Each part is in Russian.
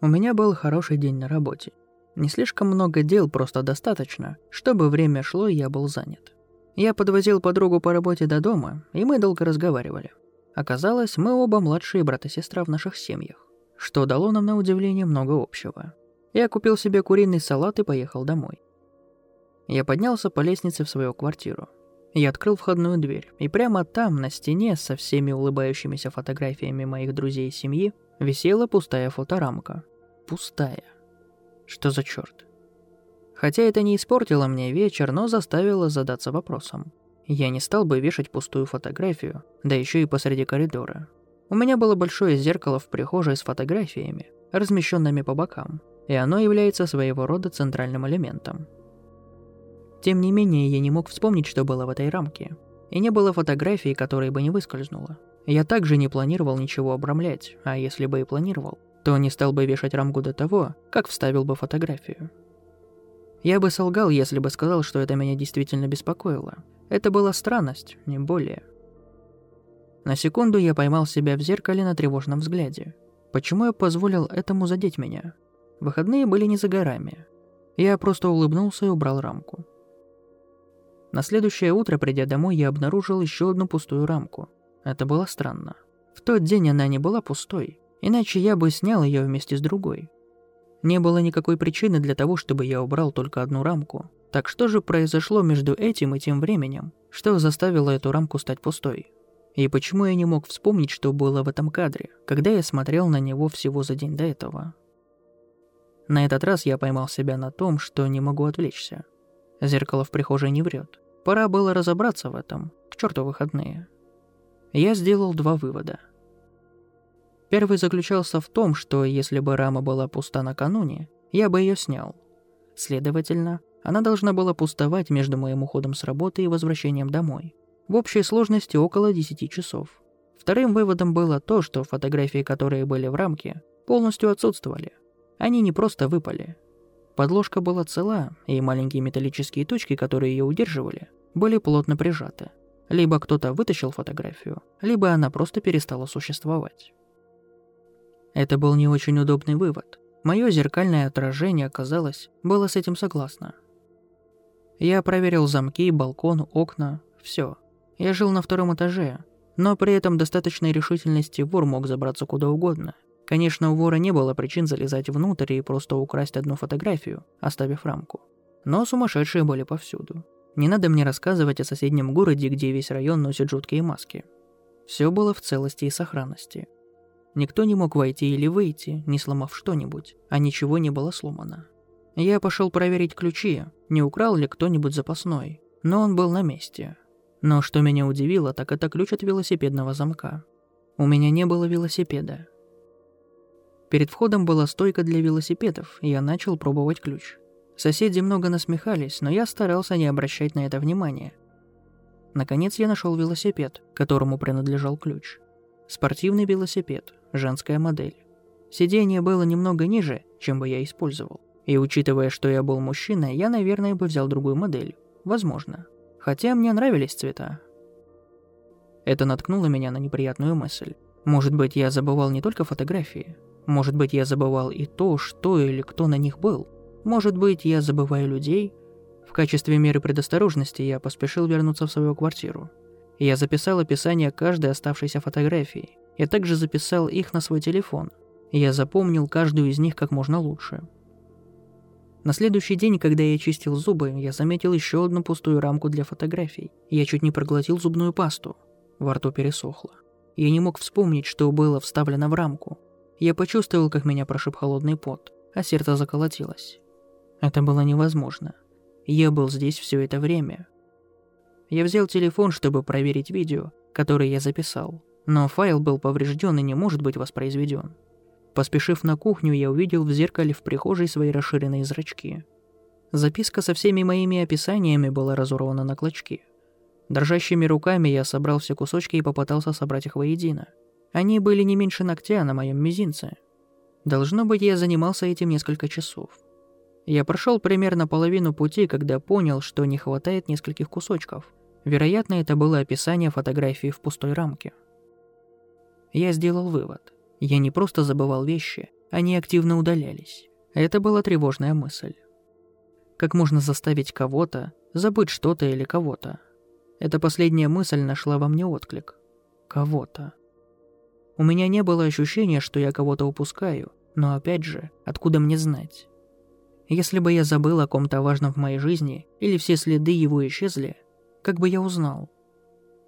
У меня был хороший день на работе. Не слишком много дел, просто достаточно, чтобы время шло и я был занят. Я подвозил подругу по работе до дома, и мы долго разговаривали. Оказалось, мы оба младшие брат и сестра в наших семьях, что дало нам на удивление много общего. Я купил себе куриный салат и поехал домой. Я поднялся по лестнице в свою квартиру. Я открыл входную дверь, и прямо там, на стене, со всеми улыбающимися фотографиями моих друзей и семьи, висела пустая фоторамка, пустая. Что за черт? Хотя это не испортило мне вечер, но заставило задаться вопросом. Я не стал бы вешать пустую фотографию, да еще и посреди коридора. У меня было большое зеркало в прихожей с фотографиями, размещенными по бокам, и оно является своего рода центральным элементом. Тем не менее, я не мог вспомнить, что было в этой рамке, и не было фотографии, которой бы не выскользнула. Я также не планировал ничего обрамлять, а если бы и планировал, то не стал бы вешать рамку до того, как вставил бы фотографию. Я бы солгал, если бы сказал, что это меня действительно беспокоило. Это была странность, не более. На секунду я поймал себя в зеркале на тревожном взгляде. Почему я позволил этому задеть меня? Выходные были не за горами. Я просто улыбнулся и убрал рамку. На следующее утро, придя домой, я обнаружил еще одну пустую рамку. Это было странно. В тот день она не была пустой. Иначе я бы снял ее вместе с другой. Не было никакой причины для того, чтобы я убрал только одну рамку. Так что же произошло между этим и тем временем, что заставило эту рамку стать пустой? И почему я не мог вспомнить, что было в этом кадре, когда я смотрел на него всего за день до этого? На этот раз я поймал себя на том, что не могу отвлечься. Зеркало в прихожей не врет. Пора было разобраться в этом, к черту выходные. Я сделал два вывода – Первый заключался в том, что если бы рама была пуста накануне, я бы ее снял. Следовательно, она должна была пустовать между моим уходом с работы и возвращением домой. В общей сложности около 10 часов. Вторым выводом было то, что фотографии, которые были в рамке, полностью отсутствовали. Они не просто выпали. Подложка была цела, и маленькие металлические точки, которые ее удерживали, были плотно прижаты. Либо кто-то вытащил фотографию, либо она просто перестала существовать. Это был не очень удобный вывод. Мое зеркальное отражение, казалось, было с этим согласно. Я проверил замки, балкон, окна, все. Я жил на втором этаже, но при этом достаточной решительности вор мог забраться куда угодно. Конечно, у вора не было причин залезать внутрь и просто украсть одну фотографию, оставив рамку. Но сумасшедшие были повсюду. Не надо мне рассказывать о соседнем городе, где весь район носит жуткие маски. Все было в целости и сохранности. Никто не мог войти или выйти, не сломав что-нибудь, а ничего не было сломано. Я пошел проверить ключи, не украл ли кто-нибудь запасной, но он был на месте. Но что меня удивило, так это ключ от велосипедного замка. У меня не было велосипеда. Перед входом была стойка для велосипедов, и я начал пробовать ключ. Соседи много насмехались, но я старался не обращать на это внимания. Наконец я нашел велосипед, которому принадлежал ключ. Спортивный велосипед, женская модель. Сиденье было немного ниже, чем бы я использовал. И учитывая, что я был мужчиной, я, наверное, бы взял другую модель. Возможно. Хотя мне нравились цвета. Это наткнуло меня на неприятную мысль. Может быть, я забывал не только фотографии. Может быть, я забывал и то, что или кто на них был. Может быть, я забываю людей. В качестве меры предосторожности я поспешил вернуться в свою квартиру. Я записал описание каждой оставшейся фотографии. Я также записал их на свой телефон. Я запомнил каждую из них как можно лучше. На следующий день, когда я чистил зубы, я заметил еще одну пустую рамку для фотографий. Я чуть не проглотил зубную пасту. Во рту пересохло. Я не мог вспомнить, что было вставлено в рамку. Я почувствовал, как меня прошиб холодный пот, а сердце заколотилось. Это было невозможно. Я был здесь все это время. Я взял телефон, чтобы проверить видео, которое я записал, но файл был поврежден и не может быть воспроизведен. Поспешив на кухню, я увидел в зеркале в прихожей свои расширенные зрачки. Записка со всеми моими описаниями была разорвана на клочки. Дрожащими руками я собрал все кусочки и попытался собрать их воедино. Они были не меньше ногтя на моем мизинце. Должно быть, я занимался этим несколько часов. Я прошел примерно половину пути, когда понял, что не хватает нескольких кусочков. Вероятно, это было описание фотографии в пустой рамке. Я сделал вывод. Я не просто забывал вещи, они активно удалялись. Это была тревожная мысль. Как можно заставить кого-то забыть что-то или кого-то? Эта последняя мысль нашла во мне отклик. Кого-то. У меня не было ощущения, что я кого-то упускаю, но опять же, откуда мне знать? Если бы я забыл о ком-то важном в моей жизни, или все следы его исчезли, как бы я узнал?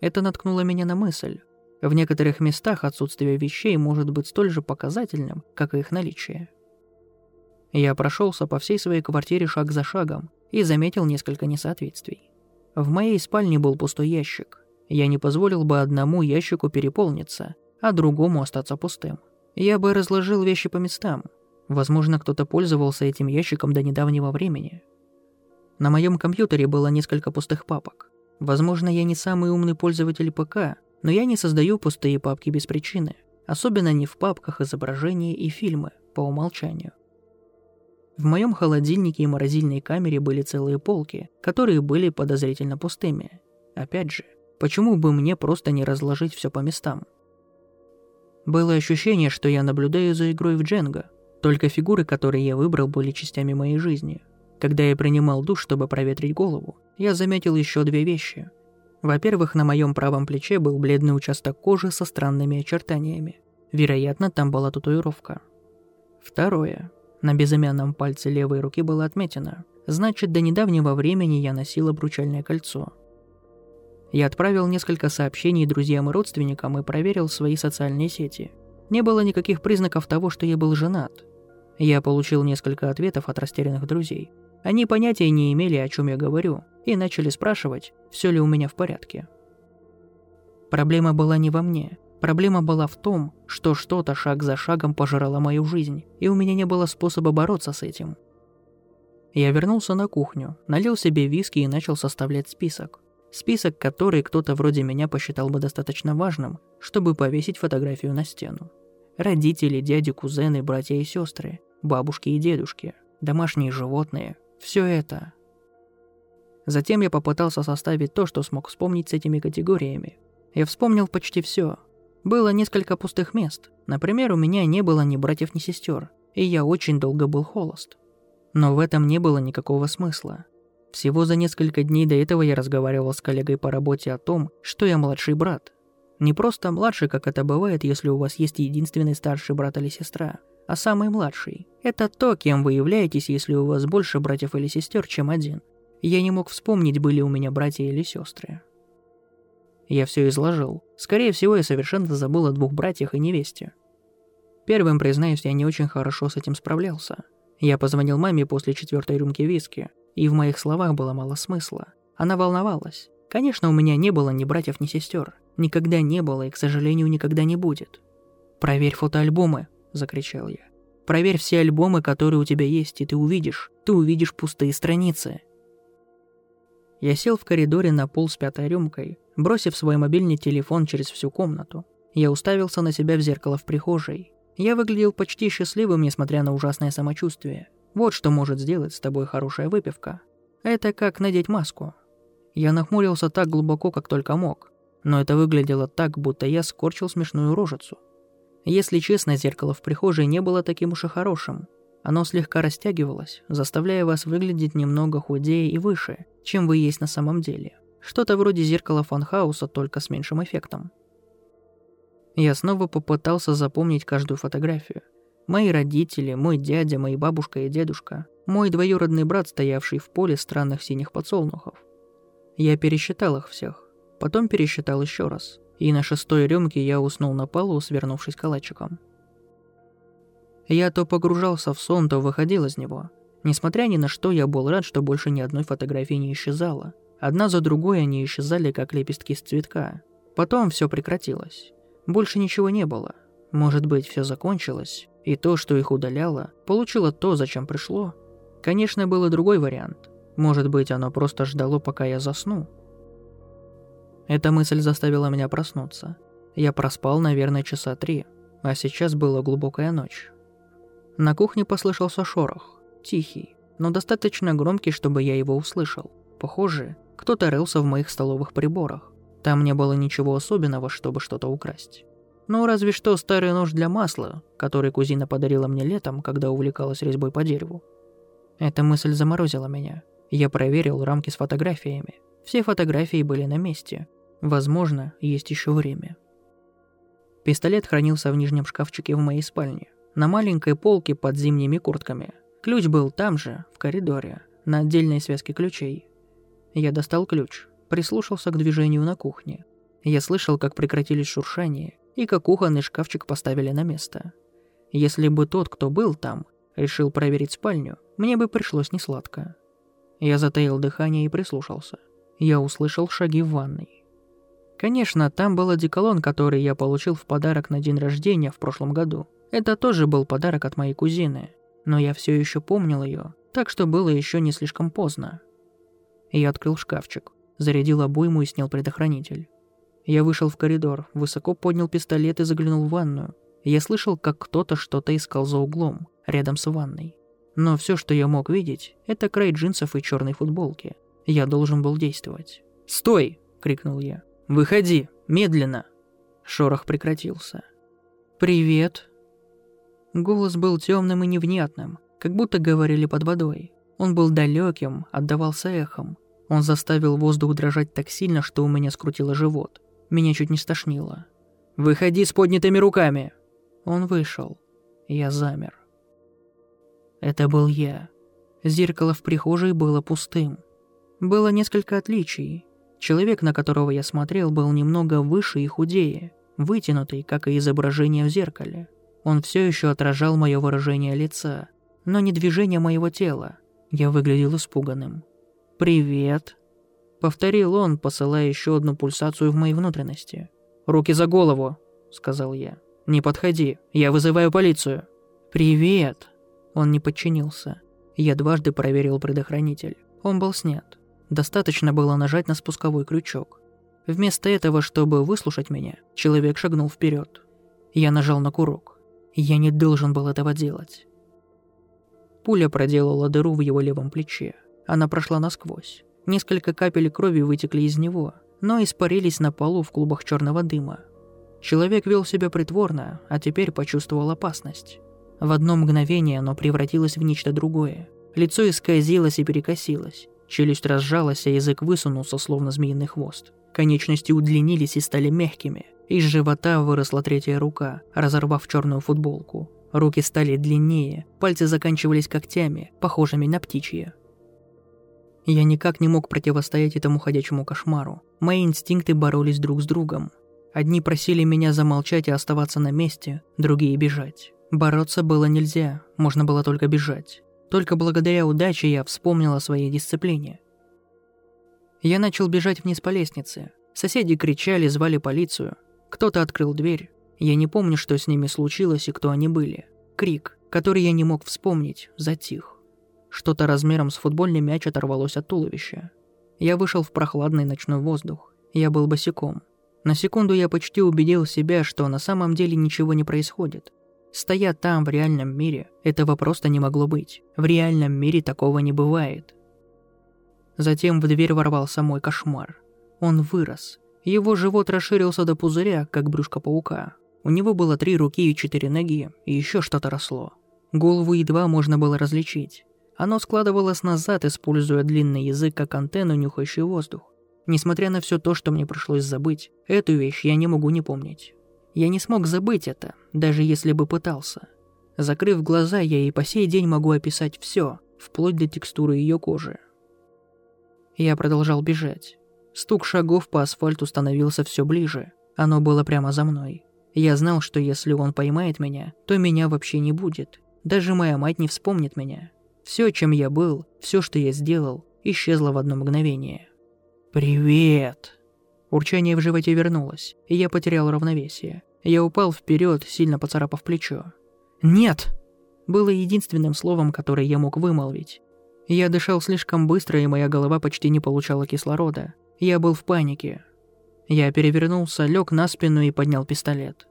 Это наткнуло меня на мысль. В некоторых местах отсутствие вещей может быть столь же показательным, как и их наличие. Я прошелся по всей своей квартире шаг за шагом и заметил несколько несоответствий. В моей спальне был пустой ящик. Я не позволил бы одному ящику переполниться, а другому остаться пустым. Я бы разложил вещи по местам, Возможно, кто-то пользовался этим ящиком до недавнего времени. На моем компьютере было несколько пустых папок. Возможно, я не самый умный пользователь ПК, но я не создаю пустые папки без причины, особенно не в папках изображения и фильмы по умолчанию. В моем холодильнике и морозильной камере были целые полки, которые были подозрительно пустыми. Опять же, почему бы мне просто не разложить все по местам? Было ощущение, что я наблюдаю за игрой в Дженга, только фигуры, которые я выбрал, были частями моей жизни. Когда я принимал душ, чтобы проветрить голову, я заметил еще две вещи. Во-первых, на моем правом плече был бледный участок кожи со странными очертаниями. Вероятно, там была татуировка. Второе. На безымянном пальце левой руки было отметено. Значит, до недавнего времени я носил обручальное кольцо. Я отправил несколько сообщений друзьям и родственникам и проверил свои социальные сети. Не было никаких признаков того, что я был женат, я получил несколько ответов от растерянных друзей. Они понятия не имели, о чем я говорю, и начали спрашивать, все ли у меня в порядке. Проблема была не во мне. Проблема была в том, что что-то шаг за шагом пожирало мою жизнь, и у меня не было способа бороться с этим. Я вернулся на кухню, налил себе виски и начал составлять список. Список, который кто-то вроде меня посчитал бы достаточно важным, чтобы повесить фотографию на стену. Родители, дяди, кузены, братья и сестры, бабушки и дедушки, домашние животные – все это. Затем я попытался составить то, что смог вспомнить с этими категориями. Я вспомнил почти все. Было несколько пустых мест. Например, у меня не было ни братьев, ни сестер, и я очень долго был холост. Но в этом не было никакого смысла. Всего за несколько дней до этого я разговаривал с коллегой по работе о том, что я младший брат, не просто младший, как это бывает, если у вас есть единственный старший брат или сестра, а самый младший. Это то, кем вы являетесь, если у вас больше братьев или сестер, чем один. Я не мог вспомнить, были у меня братья или сестры. Я все изложил. Скорее всего, я совершенно забыл о двух братьях и невесте. Первым, признаюсь, я не очень хорошо с этим справлялся. Я позвонил маме после четвертой рюмки виски, и в моих словах было мало смысла. Она волновалась. Конечно, у меня не было ни братьев, ни сестер. Никогда не было и, к сожалению, никогда не будет. «Проверь фотоальбомы», — закричал я. «Проверь все альбомы, которые у тебя есть, и ты увидишь, ты увидишь пустые страницы». Я сел в коридоре на пол с пятой рюмкой, бросив свой мобильный телефон через всю комнату. Я уставился на себя в зеркало в прихожей. Я выглядел почти счастливым, несмотря на ужасное самочувствие. Вот что может сделать с тобой хорошая выпивка. Это как надеть маску. Я нахмурился так глубоко, как только мог но это выглядело так, будто я скорчил смешную рожицу. Если честно, зеркало в прихожей не было таким уж и хорошим. Оно слегка растягивалось, заставляя вас выглядеть немного худее и выше, чем вы есть на самом деле. Что-то вроде зеркала фанхауса, только с меньшим эффектом. Я снова попытался запомнить каждую фотографию. Мои родители, мой дядя, мои бабушка и дедушка, мой двоюродный брат, стоявший в поле странных синих подсолнухов. Я пересчитал их всех. Потом пересчитал еще раз. И на шестой рюмке я уснул на полу, свернувшись калачиком. Я то погружался в сон, то выходил из него. Несмотря ни на что, я был рад, что больше ни одной фотографии не исчезала. Одна за другой они исчезали, как лепестки с цветка. Потом все прекратилось. Больше ничего не было. Может быть, все закончилось, и то, что их удаляло, получило то, зачем пришло. Конечно, был и другой вариант. Может быть, оно просто ждало, пока я засну. Эта мысль заставила меня проснуться. Я проспал, наверное, часа три, а сейчас была глубокая ночь. На кухне послышался шорох, тихий, но достаточно громкий, чтобы я его услышал. Похоже, кто-то рылся в моих столовых приборах. Там не было ничего особенного, чтобы что-то украсть. Ну, разве что старый нож для масла, который кузина подарила мне летом, когда увлекалась резьбой по дереву. Эта мысль заморозила меня. Я проверил рамки с фотографиями. Все фотографии были на месте. Возможно, есть еще время. Пистолет хранился в нижнем шкафчике в моей спальне, на маленькой полке под зимними куртками. Ключ был там же, в коридоре, на отдельной связке ключей. Я достал ключ, прислушался к движению на кухне. Я слышал, как прекратились шуршания и как кухонный шкафчик поставили на место. Если бы тот, кто был там, решил проверить спальню, мне бы пришлось несладко. Я затаил дыхание и прислушался. Я услышал шаги в ванной. Конечно, там был одеколон, который я получил в подарок на день рождения в прошлом году. Это тоже был подарок от моей кузины, но я все еще помнил ее, так что было еще не слишком поздно. Я открыл шкафчик, зарядил обойму и снял предохранитель. Я вышел в коридор, высоко поднял пистолет и заглянул в ванную. Я слышал, как кто-то что-то искал за углом, рядом с ванной. Но все, что я мог видеть, это край джинсов и черной футболки. Я должен был действовать. «Стой!» — крикнул я. «Выходи! Медленно!» Шорох прекратился. «Привет!» Голос был темным и невнятным, как будто говорили под водой. Он был далеким, отдавался эхом. Он заставил воздух дрожать так сильно, что у меня скрутило живот. Меня чуть не стошнило. «Выходи с поднятыми руками!» Он вышел. Я замер. Это был я. Зеркало в прихожей было пустым. Было несколько отличий. Человек, на которого я смотрел, был немного выше и худее, вытянутый, как и изображение в зеркале. Он все еще отражал мое выражение лица, но не движение моего тела. Я выглядел испуганным. «Привет», Повторил он, посылая еще одну пульсацию в мои внутренности. «Руки за голову», — сказал я. «Не подходи, я вызываю полицию». «Привет». Он не подчинился. Я дважды проверил предохранитель. Он был снят. Достаточно было нажать на спусковой крючок. Вместо этого, чтобы выслушать меня, человек шагнул вперед. Я нажал на курок. Я не должен был этого делать. Пуля проделала дыру в его левом плече. Она прошла насквозь. Несколько капель крови вытекли из него, но испарились на полу в клубах черного дыма. Человек вел себя притворно, а теперь почувствовал опасность. В одно мгновение оно превратилось в нечто другое. Лицо исказилось и перекосилось. Челюсть разжалась, а язык высунулся, словно змеиный хвост. Конечности удлинились и стали мягкими. Из живота выросла третья рука, разорвав черную футболку. Руки стали длиннее, пальцы заканчивались когтями, похожими на птичьи. Я никак не мог противостоять этому ходячему кошмару. Мои инстинкты боролись друг с другом. Одни просили меня замолчать и оставаться на месте, другие бежать. Бороться было нельзя, можно было только бежать. Только благодаря удаче я вспомнил о своей дисциплине. Я начал бежать вниз по лестнице. Соседи кричали, звали полицию. Кто-то открыл дверь. Я не помню, что с ними случилось и кто они были. Крик, который я не мог вспомнить, затих. Что-то размером с футбольный мяч оторвалось от туловища. Я вышел в прохладный ночной воздух. Я был босиком. На секунду я почти убедил себя, что на самом деле ничего не происходит. Стоя там, в реальном мире, этого просто не могло быть. В реальном мире такого не бывает. Затем в дверь ворвался мой кошмар. Он вырос. Его живот расширился до пузыря, как брюшко паука. У него было три руки и четыре ноги, и еще что-то росло. Голову едва можно было различить. Оно складывалось назад, используя длинный язык как антенну, нюхающий воздух. Несмотря на все то, что мне пришлось забыть, эту вещь я не могу не помнить. Я не смог забыть это, даже если бы пытался. Закрыв глаза, я и по сей день могу описать все, вплоть до текстуры ее кожи. Я продолжал бежать. Стук шагов по асфальту становился все ближе. Оно было прямо за мной. Я знал, что если он поймает меня, то меня вообще не будет. Даже моя мать не вспомнит меня. Все, чем я был, все, что я сделал, исчезло в одно мгновение. «Привет!» Урчание в животе вернулось, и я потерял равновесие. Я упал вперед, сильно поцарапав плечо. «Нет!» было единственным словом, которое я мог вымолвить. Я дышал слишком быстро, и моя голова почти не получала кислорода. Я был в панике. Я перевернулся, лег на спину и поднял пистолет.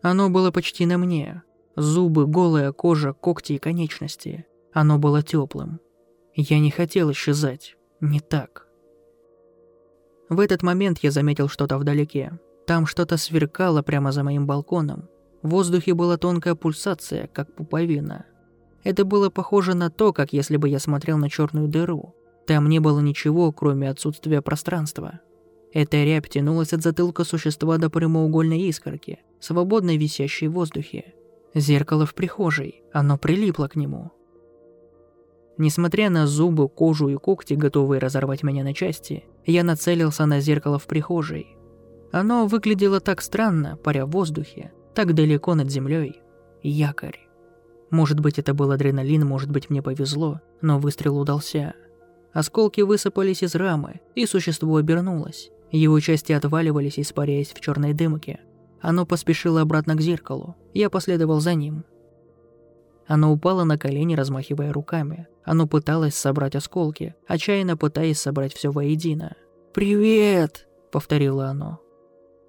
Оно было почти на мне. Зубы, голая кожа, когти и конечности. Оно было теплым. Я не хотел исчезать. Не так. В этот момент я заметил что-то вдалеке. Там что-то сверкало прямо за моим балконом. В воздухе была тонкая пульсация, как пуповина. Это было похоже на то, как если бы я смотрел на черную дыру. Там не было ничего, кроме отсутствия пространства. Эта рябь тянулась от затылка существа до прямоугольной искорки, свободно висящей в воздухе. Зеркало в прихожей, оно прилипло к нему. Несмотря на зубы, кожу и когти, готовые разорвать меня на части, я нацелился на зеркало в прихожей. Оно выглядело так странно, паря в воздухе, так далеко над землей. Якорь. Может быть, это был адреналин, может быть, мне повезло, но выстрел удался. Осколки высыпались из рамы, и существо обернулось. Его части отваливались, испаряясь в черной дымке. Оно поспешило обратно к зеркалу. Я последовал за ним. Оно упало на колени, размахивая руками. Оно пыталось собрать осколки, отчаянно пытаясь собрать все воедино. «Привет!» — повторило оно.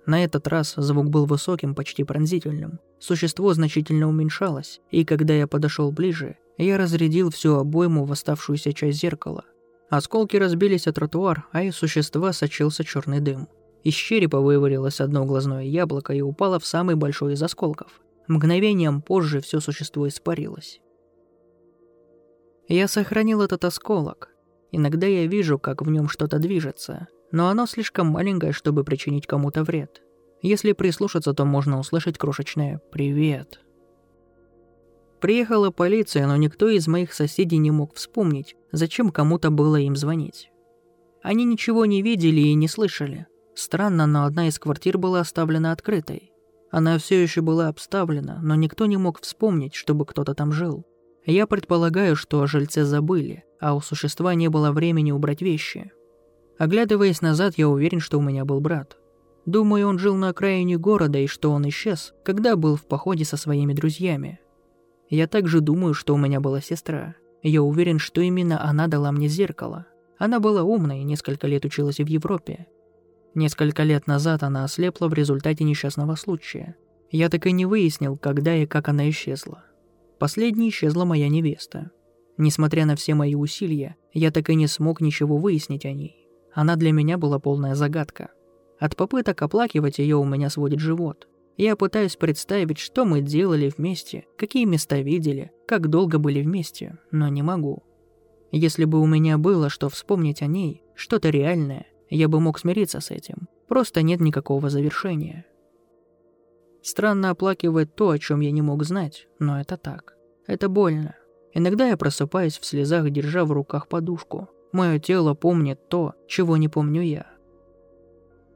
На этот раз звук был высоким, почти пронзительным. Существо значительно уменьшалось, и когда я подошел ближе, я разрядил всю обойму в оставшуюся часть зеркала. Осколки разбились о тротуар, а из существа сочился черный дым. Из черепа вывалилось одно глазное яблоко и упало в самый большой из осколков. Мгновением позже все существо испарилось. Я сохранил этот осколок. Иногда я вижу, как в нем что-то движется, но оно слишком маленькое, чтобы причинить кому-то вред. Если прислушаться, то можно услышать крошечное «Привет». Приехала полиция, но никто из моих соседей не мог вспомнить, зачем кому-то было им звонить. Они ничего не видели и не слышали. Странно, но одна из квартир была оставлена открытой. Она все еще была обставлена, но никто не мог вспомнить, чтобы кто-то там жил. Я предполагаю, что о жильце забыли, а у существа не было времени убрать вещи. Оглядываясь назад, я уверен, что у меня был брат. Думаю, он жил на окраине города и что он исчез, когда был в походе со своими друзьями. Я также думаю, что у меня была сестра. Я уверен, что именно она дала мне зеркало. Она была умной и несколько лет училась в Европе. Несколько лет назад она ослепла в результате несчастного случая. Я так и не выяснил, когда и как она исчезла. Последней исчезла моя невеста. Несмотря на все мои усилия, я так и не смог ничего выяснить о ней. Она для меня была полная загадка. От попыток оплакивать ее у меня сводит живот. Я пытаюсь представить, что мы делали вместе, какие места видели, как долго были вместе, но не могу. Если бы у меня было что вспомнить о ней, что-то реальное, я бы мог смириться с этим. Просто нет никакого завершения. Странно оплакивать то, о чем я не мог знать, но это так. Это больно. Иногда я просыпаюсь в слезах, держа в руках подушку. Мое тело помнит то, чего не помню я.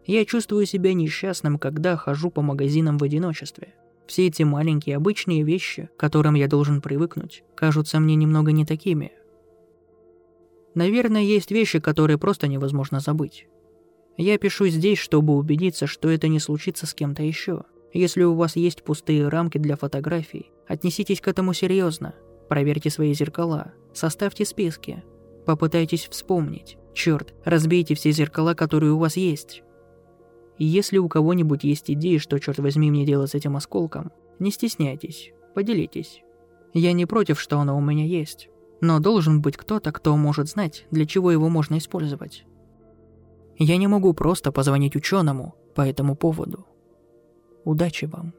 Я чувствую себя несчастным, когда хожу по магазинам в одиночестве. Все эти маленькие обычные вещи, к которым я должен привыкнуть, кажутся мне немного не такими. Наверное, есть вещи, которые просто невозможно забыть. Я пишу здесь, чтобы убедиться, что это не случится с кем-то еще. Если у вас есть пустые рамки для фотографий, отнеситесь к этому серьезно. Проверьте свои зеркала, составьте списки. Попытайтесь вспомнить. Черт, разбейте все зеркала, которые у вас есть. Если у кого-нибудь есть идеи, что, черт возьми, мне делать с этим осколком, не стесняйтесь, поделитесь. Я не против, что оно у меня есть, но должен быть кто-то, кто может знать, для чего его можно использовать. Я не могу просто позвонить ученому по этому поводу. Удачи вам.